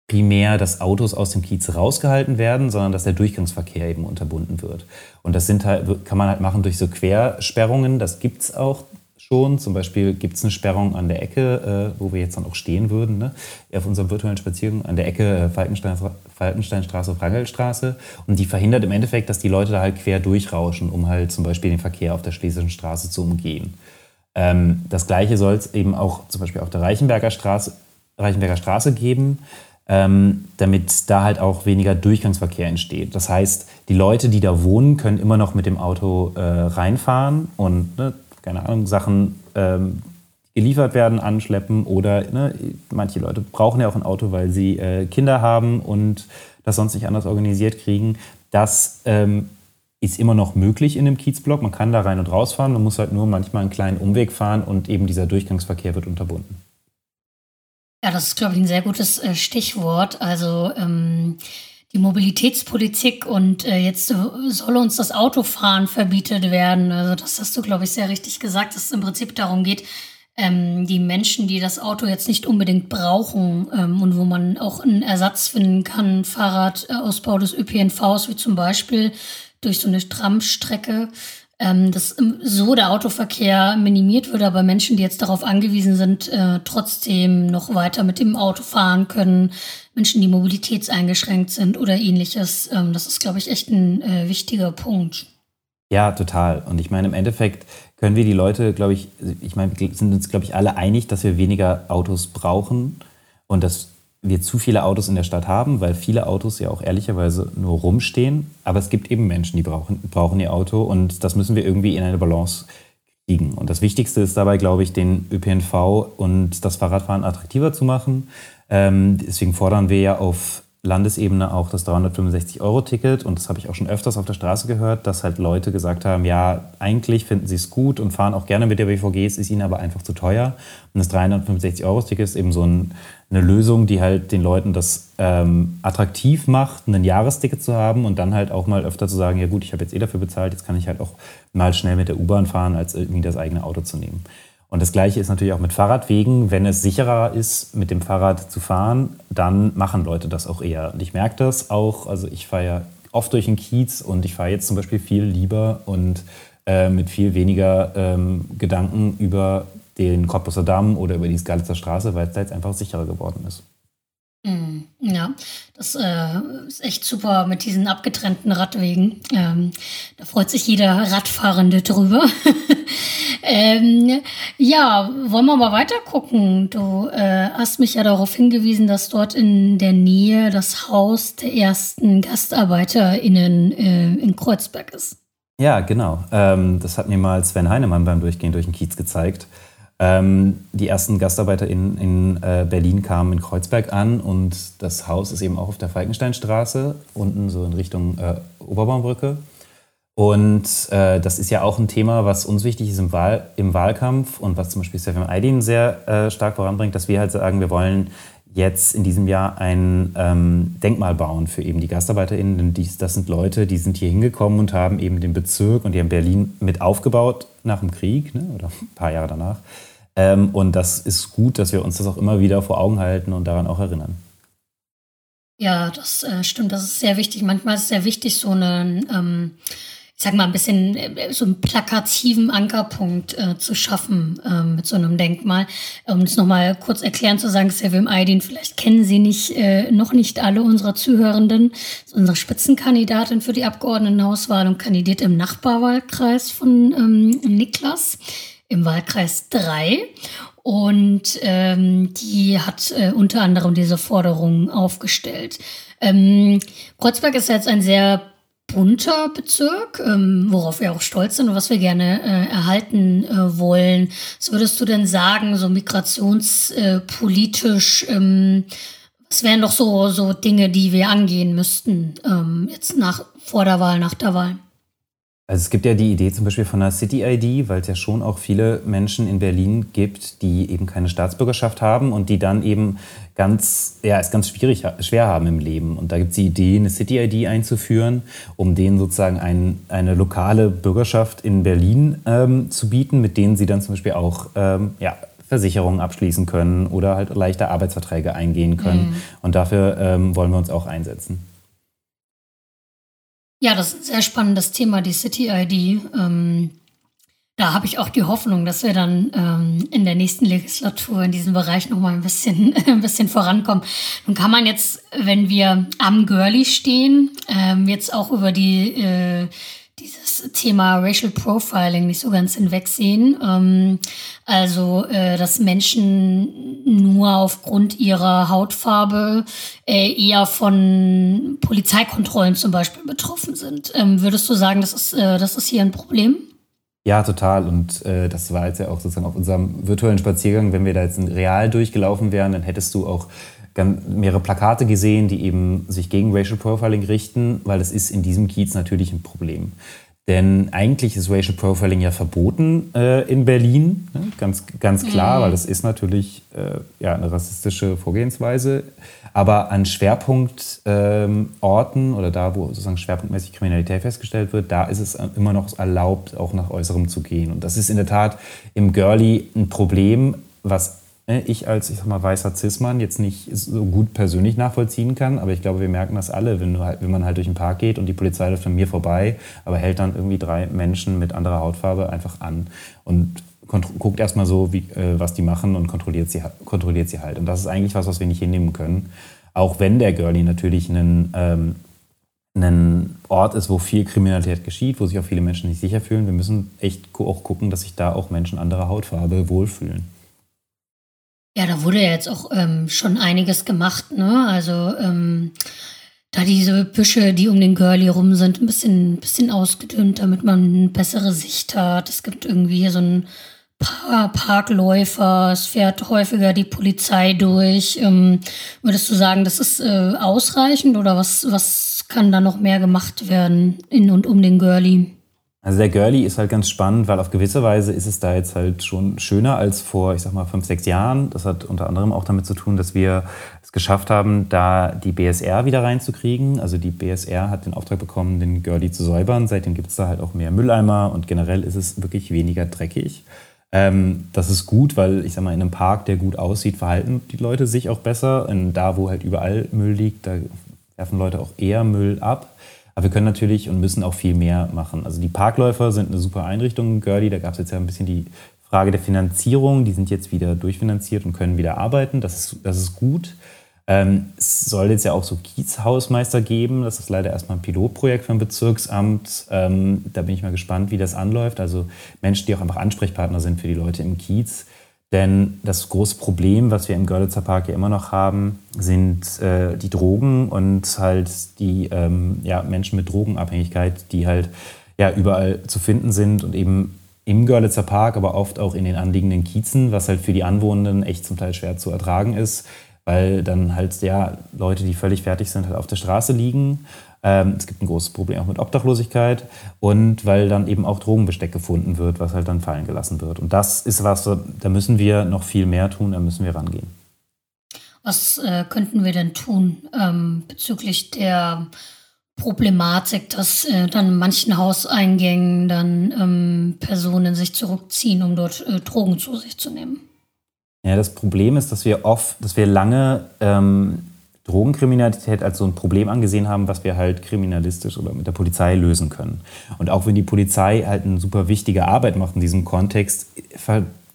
primär, dass Autos aus dem Kiez rausgehalten werden, sondern dass der Durchgangsverkehr eben unterbunden wird. Und das sind halt, kann man halt machen durch so Quersperrungen. Das gibt es auch schon. Zum Beispiel gibt es eine Sperrung an der Ecke, äh, wo wir jetzt dann auch stehen würden, ne? auf unserem virtuellen Spaziergang, an der Ecke äh, Falkenstein, Falkensteinstraße, Frangelstraße. Und die verhindert im Endeffekt, dass die Leute da halt quer durchrauschen, um halt zum Beispiel den Verkehr auf der Schlesischen Straße zu umgehen. Ähm, das Gleiche soll es eben auch zum Beispiel auf der Reichenberger Straße, Reichenberger Straße geben. Ähm, damit da halt auch weniger Durchgangsverkehr entsteht. Das heißt, die Leute, die da wohnen, können immer noch mit dem Auto äh, reinfahren und ne, keine Ahnung, Sachen ähm, geliefert werden, anschleppen oder ne, manche Leute brauchen ja auch ein Auto, weil sie äh, Kinder haben und das sonst nicht anders organisiert kriegen. Das ähm, ist immer noch möglich in dem Kiezblock. Man kann da rein und rausfahren. Man muss halt nur manchmal einen kleinen Umweg fahren und eben dieser Durchgangsverkehr wird unterbunden. Ja, das ist, glaube ich, ein sehr gutes äh, Stichwort. Also ähm, die Mobilitätspolitik und äh, jetzt soll uns das Autofahren verbietet werden. Also das hast du, glaube ich, sehr richtig gesagt, dass es im Prinzip darum geht, ähm, die Menschen, die das Auto jetzt nicht unbedingt brauchen ähm, und wo man auch einen Ersatz finden kann, Fahrradausbau des ÖPNVs, wie zum Beispiel durch so eine Tramstrecke, ähm, dass so der Autoverkehr minimiert wird, aber Menschen, die jetzt darauf angewiesen sind, äh, trotzdem noch weiter mit dem Auto fahren können, Menschen, die mobilitätseingeschränkt sind oder ähnliches. Ähm, das ist, glaube ich, echt ein äh, wichtiger Punkt. Ja, total. Und ich meine, im Endeffekt können wir die Leute, glaube ich, ich meine, sind uns, glaube ich, alle einig, dass wir weniger Autos brauchen und dass wir zu viele Autos in der Stadt haben, weil viele Autos ja auch ehrlicherweise nur rumstehen. Aber es gibt eben Menschen, die brauchen, brauchen ihr Auto und das müssen wir irgendwie in eine Balance kriegen. Und das Wichtigste ist dabei, glaube ich, den ÖPNV und das Fahrradfahren attraktiver zu machen. Ähm, deswegen fordern wir ja auf Landesebene auch das 365-Euro-Ticket und das habe ich auch schon öfters auf der Straße gehört, dass halt Leute gesagt haben, ja, eigentlich finden sie es gut und fahren auch gerne mit der BVG, es ist ihnen aber einfach zu teuer. Und das 365-Euro-Ticket ist eben so ein, eine Lösung, die halt den Leuten das ähm, attraktiv macht, ein Jahresticket zu haben und dann halt auch mal öfter zu sagen, ja gut, ich habe jetzt eh dafür bezahlt, jetzt kann ich halt auch mal schnell mit der U-Bahn fahren, als irgendwie das eigene Auto zu nehmen. Und das Gleiche ist natürlich auch mit Fahrradwegen. Wenn es sicherer ist, mit dem Fahrrad zu fahren, dann machen Leute das auch eher. Und ich merke das auch. Also ich fahre ja oft durch den Kiez und ich fahre jetzt zum Beispiel viel lieber und äh, mit viel weniger ähm, Gedanken über den Cottbusser Damm oder über die Skalitzer Straße, weil es da jetzt einfach sicherer geworden ist. Mm, ja, das äh, ist echt super mit diesen abgetrennten Radwegen. Ähm, da freut sich jeder Radfahrende drüber. ähm, ja, wollen wir mal weiter gucken. Du äh, hast mich ja darauf hingewiesen, dass dort in der Nähe das Haus der ersten GastarbeiterInnen äh, in Kreuzberg ist. Ja, genau. Ähm, das hat mir mal Sven Heinemann beim Durchgehen durch den Kiez gezeigt. Ähm, die ersten Gastarbeiter in, in äh, Berlin kamen in Kreuzberg an und das Haus ist eben auch auf der Falkensteinstraße, unten so in Richtung äh, Oberbaumbrücke. Und äh, das ist ja auch ein Thema, was uns wichtig ist im, Wahl, im Wahlkampf und was zum Beispiel Stefan Aydin sehr äh, stark voranbringt, dass wir halt sagen, wir wollen jetzt in diesem Jahr ein ähm, Denkmal bauen für eben die GastarbeiterInnen. Denn dies, das sind Leute, die sind hier hingekommen und haben eben den Bezirk und die haben Berlin mit aufgebaut nach dem Krieg ne, oder ein paar Jahre danach. Ähm, und das ist gut, dass wir uns das auch immer wieder vor Augen halten und daran auch erinnern. Ja, das äh, stimmt. Das ist sehr wichtig. Manchmal ist es sehr wichtig, so einen, ähm, sag mal, ein bisschen äh, so einen plakativen Ankerpunkt äh, zu schaffen äh, mit so einem Denkmal. Um es nochmal kurz erklären zu sagen, Sevim Aydin, vielleicht kennen Sie nicht, äh, noch nicht alle unserer Zuhörenden. Das ist unsere Spitzenkandidatin für die Abgeordnetenhauswahl und kandidiert im Nachbarwahlkreis von ähm, Niklas im Wahlkreis 3 und ähm, die hat äh, unter anderem diese Forderungen aufgestellt. Ähm, Kreuzberg ist jetzt ein sehr bunter Bezirk, ähm, worauf wir auch stolz sind und was wir gerne äh, erhalten äh, wollen. Was würdest du denn sagen, so migrationspolitisch, äh, ähm, was wären doch so, so Dinge, die wir angehen müssten, ähm, jetzt nach, vor der Wahl, nach der Wahl? Also es gibt ja die Idee zum Beispiel von einer City-ID, weil es ja schon auch viele Menschen in Berlin gibt, die eben keine Staatsbürgerschaft haben und die dann eben ganz, ja, es ganz schwierig, schwer haben im Leben. Und da gibt es die Idee, eine City-ID einzuführen, um denen sozusagen ein, eine lokale Bürgerschaft in Berlin ähm, zu bieten, mit denen sie dann zum Beispiel auch ähm, ja, Versicherungen abschließen können oder halt leichter Arbeitsverträge eingehen können. Mhm. Und dafür ähm, wollen wir uns auch einsetzen. Ja, das ist ein sehr spannendes Thema, die City-ID. Ähm, da habe ich auch die Hoffnung, dass wir dann ähm, in der nächsten Legislatur in diesem Bereich noch mal ein bisschen, ein bisschen vorankommen. Nun kann man jetzt, wenn wir am Girlie stehen, ähm, jetzt auch über die äh, Thema Racial Profiling nicht so ganz hinwegsehen. Ähm, also, äh, dass Menschen nur aufgrund ihrer Hautfarbe äh, eher von Polizeikontrollen zum Beispiel betroffen sind. Ähm, würdest du sagen, das ist, äh, das ist hier ein Problem? Ja, total. Und äh, das war jetzt ja auch sozusagen auf unserem virtuellen Spaziergang. Wenn wir da jetzt real durchgelaufen wären, dann hättest du auch mehrere Plakate gesehen, die eben sich gegen Racial Profiling richten, weil es ist in diesem Kiez natürlich ein Problem. Denn eigentlich ist Racial Profiling ja verboten äh, in Berlin, ne? ganz, ganz klar, mhm. weil das ist natürlich äh, ja, eine rassistische Vorgehensweise. Aber an Schwerpunktorten ähm, oder da, wo sozusagen schwerpunktmäßig Kriminalität festgestellt wird, da ist es immer noch erlaubt, auch nach Äußerem zu gehen. Und das ist in der Tat im Girlie ein Problem, was ich als, ich sag mal, weißer Cis-Mann jetzt nicht so gut persönlich nachvollziehen kann, aber ich glaube, wir merken das alle, wenn, halt, wenn man halt durch den Park geht und die Polizei läuft an mir vorbei, aber hält dann irgendwie drei Menschen mit anderer Hautfarbe einfach an und guckt erstmal so, wie, äh, was die machen und kontrolliert sie, kontrolliert sie halt. Und das ist eigentlich was, was wir nicht hinnehmen können. Auch wenn der Girlie natürlich einen, ähm, ein Ort ist, wo viel Kriminalität geschieht, wo sich auch viele Menschen nicht sicher fühlen. Wir müssen echt auch gucken, dass sich da auch Menschen anderer Hautfarbe wohlfühlen. Ja, da wurde ja jetzt auch ähm, schon einiges gemacht, ne? Also ähm, da diese Büsche, die um den Girlie rum sind, ein bisschen, bisschen ausgedünnt, damit man eine bessere Sicht hat. Es gibt irgendwie so ein Parkläufer, es fährt häufiger die Polizei durch. Ähm, würdest du sagen, das ist äh, ausreichend oder was, was kann da noch mehr gemacht werden in und um den Girlie? Also der Girlie ist halt ganz spannend, weil auf gewisse Weise ist es da jetzt halt schon schöner als vor, ich sag mal, fünf, sechs Jahren. Das hat unter anderem auch damit zu tun, dass wir es geschafft haben, da die BSR wieder reinzukriegen. Also die BSR hat den Auftrag bekommen, den Girlie zu säubern. Seitdem gibt es da halt auch mehr Mülleimer und generell ist es wirklich weniger dreckig. Ähm, das ist gut, weil ich sag mal, in einem Park, der gut aussieht, verhalten die Leute sich auch besser. Und da, wo halt überall Müll liegt, da werfen Leute auch eher Müll ab. Aber wir können natürlich und müssen auch viel mehr machen. Also die Parkläufer sind eine super Einrichtung in Gördi. Da gab es jetzt ja ein bisschen die Frage der Finanzierung. Die sind jetzt wieder durchfinanziert und können wieder arbeiten. Das ist, das ist gut. Ähm, es soll jetzt ja auch so Kiezhausmeister geben. Das ist leider erstmal ein Pilotprojekt vom Bezirksamt. Ähm, da bin ich mal gespannt, wie das anläuft. Also Menschen, die auch einfach Ansprechpartner sind für die Leute im Kiez. Denn das große Problem, was wir im Görlitzer Park ja immer noch haben, sind äh, die Drogen und halt die ähm, ja, Menschen mit Drogenabhängigkeit, die halt ja, überall zu finden sind und eben im Görlitzer Park, aber oft auch in den anliegenden Kiezen, was halt für die Anwohner echt zum Teil schwer zu ertragen ist, weil dann halt ja, Leute, die völlig fertig sind, halt auf der Straße liegen es gibt ein großes Problem auch mit Obdachlosigkeit und weil dann eben auch Drogenbesteck gefunden wird, was halt dann fallen gelassen wird. Und das ist was, da müssen wir noch viel mehr tun, da müssen wir rangehen. Was äh, könnten wir denn tun ähm, bezüglich der Problematik, dass äh, dann in manchen Hauseingängen dann ähm, Personen sich zurückziehen, um dort äh, Drogen zu sich zu nehmen? Ja, das Problem ist, dass wir oft, dass wir lange ähm, Drogenkriminalität als so ein Problem angesehen haben, was wir halt kriminalistisch oder mit der Polizei lösen können. Und auch wenn die Polizei halt eine super wichtige Arbeit macht in diesem Kontext,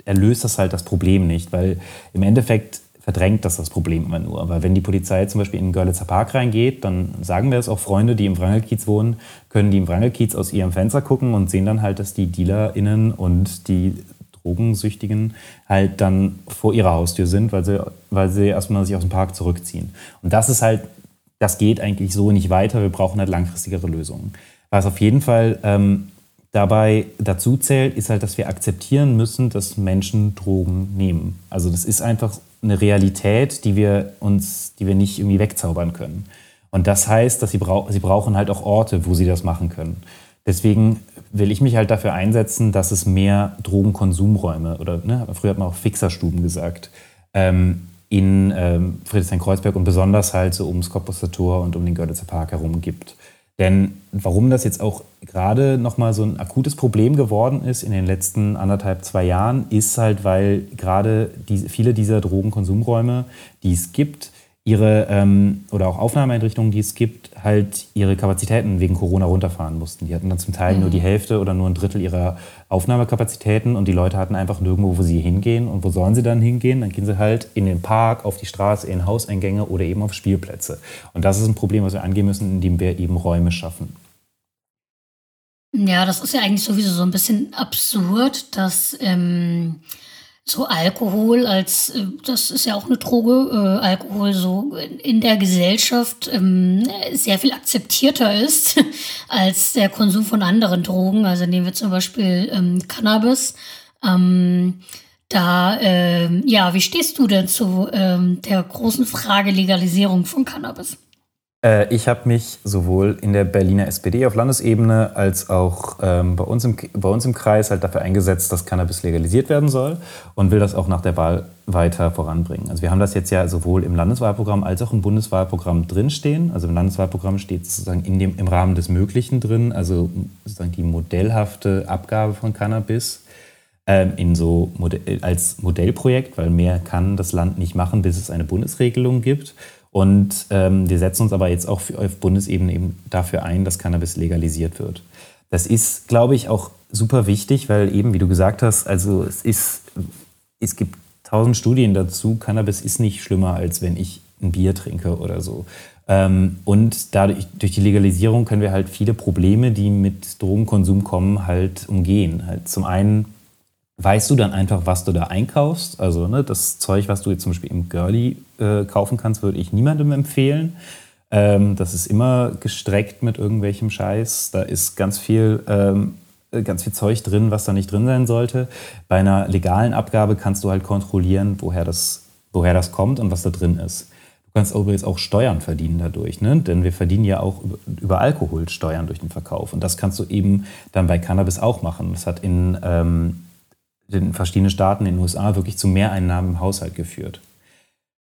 erlöst das halt das Problem nicht, weil im Endeffekt verdrängt das das Problem immer nur. Weil wenn die Polizei zum Beispiel in den Görlitzer Park reingeht, dann sagen wir es auch Freunde, die im Wrangelkiez wohnen, können die im Wrangelkiez aus ihrem Fenster gucken und sehen dann halt, dass die DealerInnen und die Drogensüchtigen halt dann vor ihrer Haustür sind, weil sie, weil sie erstmal sich aus dem Park zurückziehen. Und das ist halt, das geht eigentlich so nicht weiter. Wir brauchen halt langfristigere Lösungen. Was auf jeden Fall ähm, dabei dazu zählt, ist halt, dass wir akzeptieren müssen, dass Menschen Drogen nehmen. Also das ist einfach eine Realität, die wir uns, die wir nicht irgendwie wegzaubern können. Und das heißt, dass sie, brau sie brauchen halt auch Orte, wo sie das machen können. Deswegen will ich mich halt dafür einsetzen, dass es mehr Drogenkonsumräume oder ne, früher hat man auch Fixerstuben gesagt, ähm, in ähm, Friedrichshain-Kreuzberg und besonders halt so ums Cottbusser Tor und um den Görlitzer Park herum gibt. Denn warum das jetzt auch gerade nochmal so ein akutes Problem geworden ist in den letzten anderthalb, zwei Jahren, ist halt, weil gerade die, viele dieser Drogenkonsumräume, die es gibt, ihre ähm, oder auch Aufnahmeeinrichtungen, die es gibt, halt ihre Kapazitäten wegen Corona runterfahren mussten. Die hatten dann zum Teil mhm. nur die Hälfte oder nur ein Drittel ihrer Aufnahmekapazitäten und die Leute hatten einfach nirgendwo, wo sie hingehen. Und wo sollen sie dann hingehen? Dann gehen sie halt in den Park, auf die Straße, in Hauseingänge oder eben auf Spielplätze. Und das ist ein Problem, was wir angehen müssen, indem wir eben Räume schaffen. Ja, das ist ja eigentlich sowieso so ein bisschen absurd, dass ähm, so Alkohol als, äh, das ist ja auch eine Droge, äh, Alkohol so in der Gesellschaft ähm, sehr viel akzeptierter ist als der Konsum von anderen Drogen. Also nehmen wir zum Beispiel ähm, Cannabis. Ähm, da, ähm, ja, wie stehst du denn zu ähm, der großen Frage Legalisierung von Cannabis? Äh, ich habe mich sowohl in der Berliner SPD auf Landesebene als auch ähm, bei, uns im, bei uns im Kreis halt dafür eingesetzt, dass Cannabis legalisiert werden soll und will das auch nach der Wahl weiter voranbringen. Also wir haben das jetzt ja sowohl im Landeswahlprogramm als auch im Bundeswahlprogramm drinstehen. Also im Landeswahlprogramm steht sozusagen in dem, im Rahmen des Möglichen drin, also sozusagen die modellhafte Abgabe von Cannabis ähm, in so als Modellprojekt, weil mehr kann das Land nicht machen, bis es eine Bundesregelung gibt. Und ähm, wir setzen uns aber jetzt auch für, auf Bundesebene eben dafür ein, dass Cannabis legalisiert wird. Das ist, glaube ich, auch super wichtig, weil eben, wie du gesagt hast, also es ist, es gibt tausend Studien dazu, Cannabis ist nicht schlimmer, als wenn ich ein Bier trinke oder so. Ähm, und dadurch, durch die Legalisierung können wir halt viele Probleme, die mit Drogenkonsum kommen, halt umgehen. Halt zum einen weißt du dann einfach, was du da einkaufst. Also ne, das Zeug, was du jetzt zum Beispiel im Girlie äh, kaufen kannst, würde ich niemandem empfehlen. Ähm, das ist immer gestreckt mit irgendwelchem Scheiß. Da ist ganz viel ähm, äh, ganz viel Zeug drin, was da nicht drin sein sollte. Bei einer legalen Abgabe kannst du halt kontrollieren, woher das, woher das kommt und was da drin ist. Du kannst übrigens auch Steuern verdienen dadurch, ne? denn wir verdienen ja auch über, über Alkohol Steuern durch den Verkauf. Und das kannst du eben dann bei Cannabis auch machen. Das hat in ähm, den verschiedenen Staaten in den USA wirklich zu Mehreinnahmen im Haushalt geführt.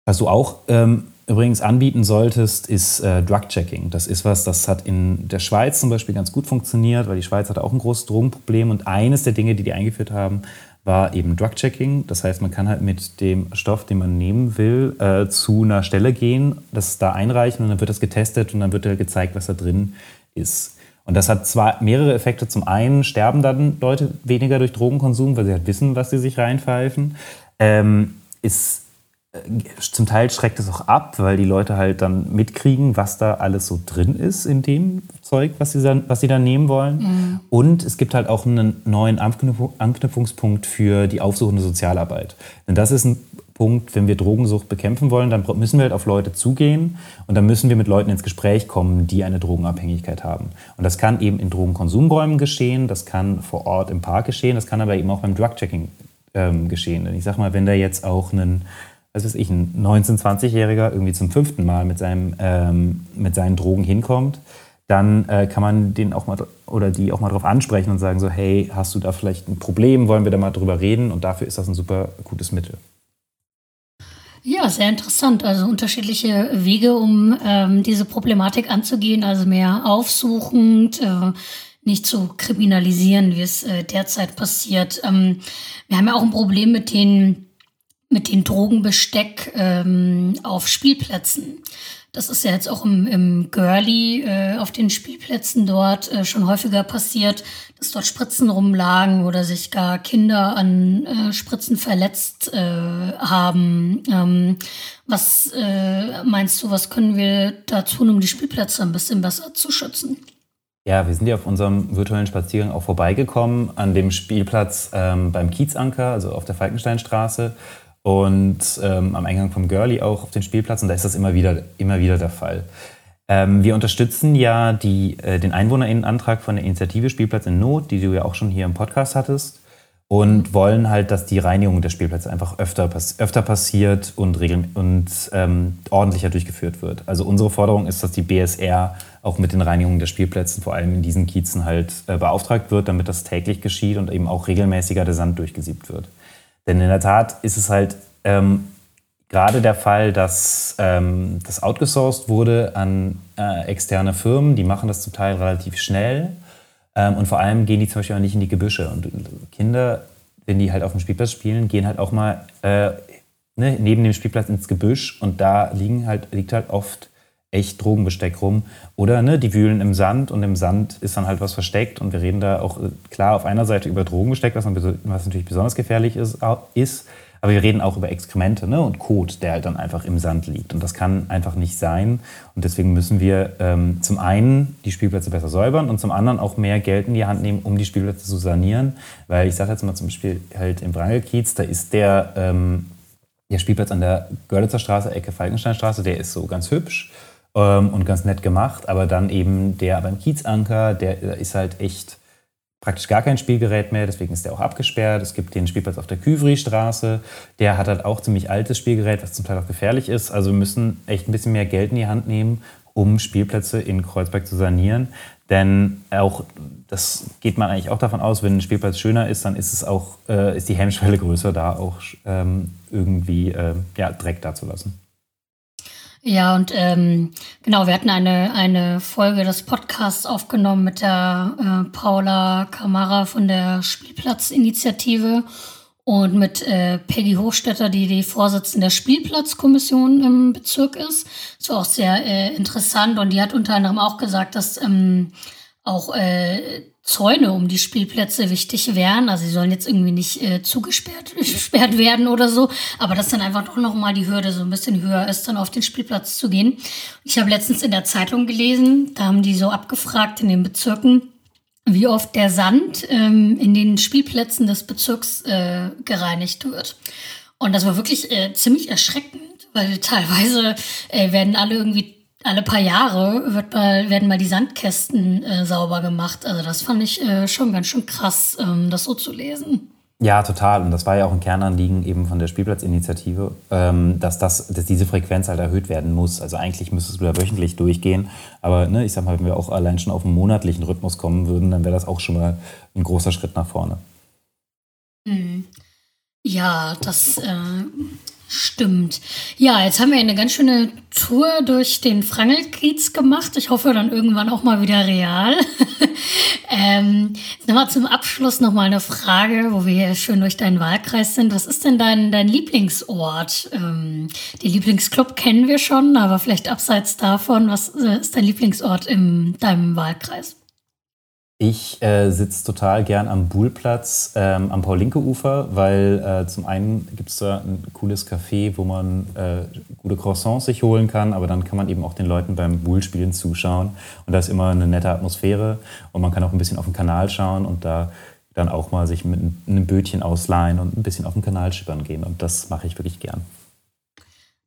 Was du auch ähm, übrigens anbieten solltest, ist äh, Drug-Checking. Das ist was, das hat in der Schweiz zum Beispiel ganz gut funktioniert, weil die Schweiz hatte auch ein großes Drogenproblem. Und eines der Dinge, die die eingeführt haben, war eben Drug-Checking. Das heißt, man kann halt mit dem Stoff, den man nehmen will, äh, zu einer Stelle gehen, das da einreichen und dann wird das getestet und dann wird halt gezeigt, was da drin ist. Und das hat zwar mehrere Effekte. Zum einen sterben dann Leute weniger durch Drogenkonsum, weil sie halt wissen, was sie sich reinpfeifen. Ähm, ist äh, zum Teil schreckt es auch ab, weil die Leute halt dann mitkriegen, was da alles so drin ist in dem Zeug, was sie dann, was sie dann nehmen wollen. Mhm. Und es gibt halt auch einen neuen Anknüpfungspunkt für die aufsuchende Sozialarbeit. Denn das ist ein Punkt, wenn wir Drogensucht bekämpfen wollen, dann müssen wir halt auf Leute zugehen und dann müssen wir mit Leuten ins Gespräch kommen, die eine Drogenabhängigkeit haben. Und das kann eben in Drogenkonsumräumen geschehen, das kann vor Ort im Park geschehen, das kann aber eben auch beim Drug-Checking ähm, geschehen. Denn ich sag mal, wenn da jetzt auch ein was weiß ich, ein 19-, 20-Jähriger irgendwie zum fünften Mal mit, seinem, ähm, mit seinen Drogen hinkommt, dann äh, kann man den auch mal oder die auch mal darauf ansprechen und sagen so, hey, hast du da vielleicht ein Problem, wollen wir da mal drüber reden? Und dafür ist das ein super gutes Mittel. Ja, sehr interessant. Also unterschiedliche Wege, um ähm, diese Problematik anzugehen, also mehr aufsuchend, äh, nicht zu kriminalisieren, wie es äh, derzeit passiert. Ähm, wir haben ja auch ein Problem mit den mit den Drogenbesteck ähm, auf Spielplätzen. Das ist ja jetzt auch im, im Girly äh, auf den Spielplätzen dort äh, schon häufiger passiert, dass dort Spritzen rumlagen oder sich gar Kinder an äh, Spritzen verletzt äh, haben. Ähm, was äh, meinst du, was können wir da tun, um die Spielplätze ein bisschen besser zu schützen? Ja, wir sind ja auf unserem virtuellen Spaziergang auch vorbeigekommen an dem Spielplatz ähm, beim Kiezanker, also auf der Falkensteinstraße und ähm, am Eingang vom Girlie auch auf den Spielplatz. Und da ist das immer wieder, immer wieder der Fall. Ähm, wir unterstützen ja die, äh, den Einwohnerinnenantrag von der Initiative Spielplatz in Not, die du ja auch schon hier im Podcast hattest. Und wollen halt, dass die Reinigung der Spielplätze einfach öfter, öfter passiert und, regel und ähm, ordentlicher durchgeführt wird. Also unsere Forderung ist, dass die BSR auch mit den Reinigungen der Spielplätze, vor allem in diesen Kiezen, halt äh, beauftragt wird, damit das täglich geschieht und eben auch regelmäßiger der Sand durchgesiebt wird. Denn in der Tat ist es halt ähm, gerade der Fall, dass ähm, das outgesourced wurde an äh, externe Firmen. Die machen das zum Teil relativ schnell. Ähm, und vor allem gehen die zum Beispiel auch nicht in die Gebüsche. Und Kinder, wenn die halt auf dem Spielplatz spielen, gehen halt auch mal äh, ne, neben dem Spielplatz ins Gebüsch. Und da liegen halt, liegt halt oft echt Drogenbesteck rum. Oder ne, die wühlen im Sand und im Sand ist dann halt was versteckt. Und wir reden da auch äh, klar auf einer Seite über Drogenbesteck, was, was natürlich besonders gefährlich ist, ist. Aber wir reden auch über Exkremente ne, und Kot, der halt dann einfach im Sand liegt. Und das kann einfach nicht sein. Und deswegen müssen wir ähm, zum einen die Spielplätze besser säubern und zum anderen auch mehr Geld in die Hand nehmen, um die Spielplätze zu sanieren. Weil ich sage jetzt mal zum Beispiel halt im Wrangelkiez, da ist der, ähm, der Spielplatz an der Görlitzer Straße, Ecke Falkensteinstraße, der ist so ganz hübsch ähm, und ganz nett gemacht. Aber dann eben der beim Kiezanker, der ist halt echt praktisch gar kein Spielgerät mehr, deswegen ist der auch abgesperrt. Es gibt den Spielplatz auf der Küvri-Straße, der hat halt auch ziemlich altes Spielgerät, was zum Teil auch gefährlich ist. Also wir müssen echt ein bisschen mehr Geld in die Hand nehmen, um Spielplätze in Kreuzberg zu sanieren. Denn auch, das geht man eigentlich auch davon aus, wenn ein Spielplatz schöner ist, dann ist es auch, äh, ist die Hemmschwelle größer, da auch ähm, irgendwie äh, ja, Dreck dazulassen. Ja, und ähm, genau, wir hatten eine, eine Folge des Podcasts aufgenommen mit der äh, Paula Kamara von der Spielplatzinitiative und mit äh, Peggy Hochstetter, die die Vorsitzende der Spielplatzkommission im Bezirk ist. Das war auch sehr äh, interessant und die hat unter anderem auch gesagt, dass ähm, auch äh, Zäune um die Spielplätze wichtig wären. Also sie sollen jetzt irgendwie nicht äh, zugesperrt gesperrt werden oder so, aber dass dann einfach doch nochmal die Hürde so ein bisschen höher ist, dann auf den Spielplatz zu gehen. Ich habe letztens in der Zeitung gelesen, da haben die so abgefragt in den Bezirken, wie oft der Sand ähm, in den Spielplätzen des Bezirks äh, gereinigt wird. Und das war wirklich äh, ziemlich erschreckend, weil teilweise äh, werden alle irgendwie alle paar Jahre wird mal, werden mal die Sandkästen äh, sauber gemacht. Also das fand ich äh, schon ganz schön krass, ähm, das so zu lesen. Ja, total. Und das war ja auch ein Kernanliegen eben von der Spielplatzinitiative, ähm, dass, das, dass diese Frequenz halt erhöht werden muss. Also eigentlich müsste es wieder wöchentlich durchgehen. Aber ne, ich sag mal, wenn wir auch allein schon auf einen monatlichen Rhythmus kommen würden, dann wäre das auch schon mal ein großer Schritt nach vorne. Mhm. Ja, das äh, Stimmt. Ja, jetzt haben wir eine ganz schöne Tour durch den Frangelkiez gemacht. Ich hoffe dann irgendwann auch mal wieder real. ähm, nochmal zum Abschluss nochmal eine Frage, wo wir hier schön durch deinen Wahlkreis sind. Was ist denn dein, dein Lieblingsort? Ähm, die Lieblingsclub kennen wir schon, aber vielleicht abseits davon, was äh, ist dein Lieblingsort in deinem Wahlkreis? Ich äh, sitze total gern am Buhlplatz ähm, am Paul-Linke-Ufer, weil äh, zum einen gibt es da ein cooles Café, wo man äh, gute Croissants sich holen kann, aber dann kann man eben auch den Leuten beim Buhlspielen zuschauen. Und da ist immer eine nette Atmosphäre und man kann auch ein bisschen auf den Kanal schauen und da dann auch mal sich mit einem Bötchen ausleihen und ein bisschen auf den Kanal schippern gehen. Und das mache ich wirklich gern.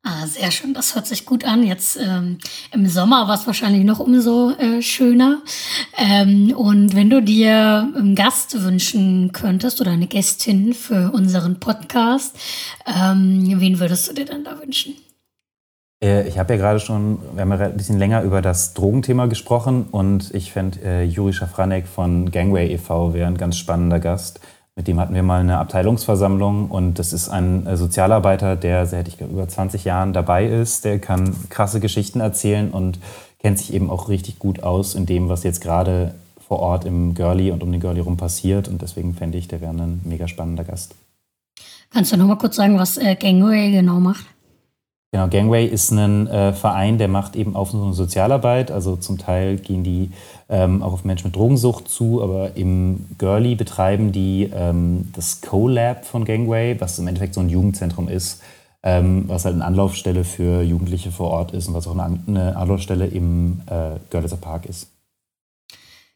Ah, sehr schön, das hört sich gut an. Jetzt ähm, im Sommer war es wahrscheinlich noch umso äh, schöner. Ähm, und wenn du dir einen Gast wünschen könntest oder eine Gästin für unseren Podcast, ähm, wen würdest du dir dann da wünschen? Äh, ich habe ja gerade schon, wir haben ja ein bisschen länger über das Drogenthema gesprochen und ich fände äh, Juri Schafranek von Gangway e.V. wäre ein ganz spannender Gast mit dem hatten wir mal eine Abteilungsversammlung und das ist ein äh, Sozialarbeiter, der seit ich über 20 Jahren dabei ist. Der kann krasse Geschichten erzählen und kennt sich eben auch richtig gut aus in dem, was jetzt gerade vor Ort im Girlie und um den Girlie rum passiert. Und deswegen fände ich, der wäre ein mega spannender Gast. Kannst du noch mal kurz sagen, was äh, Gangway genau macht? Genau, Gangway ist ein äh, Verein, der macht eben auch so eine Sozialarbeit. Also zum Teil gehen die ähm, auch auf Menschen mit Drogensucht zu, aber im Girlie betreiben die ähm, das Co-Lab von Gangway, was im Endeffekt so ein Jugendzentrum ist, ähm, was halt eine Anlaufstelle für Jugendliche vor Ort ist und was auch eine, eine Anlaufstelle im äh, Görlitzer Park ist.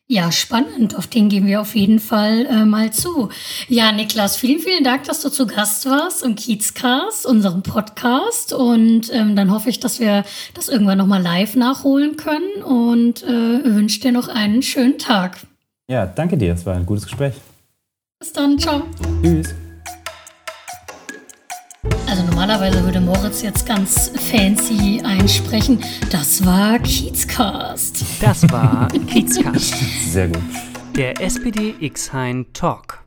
Ja, spannend. Auf den gehen wir auf jeden Fall äh, mal zu. Ja, Niklas, vielen, vielen Dank, dass du zu Gast warst im Kiezcast, unserem Podcast. Und ähm, dann hoffe ich, dass wir das irgendwann nochmal live nachholen können und äh, wünsche dir noch einen schönen Tag. Ja, danke dir. Es war ein gutes Gespräch. Bis dann. Ciao. Tschüss. Also normalerweise würde Moritz jetzt ganz fancy einsprechen. Das war Kiezcast. Das war Kiezcast. Sehr gut. Der SPD X-Hein Talk.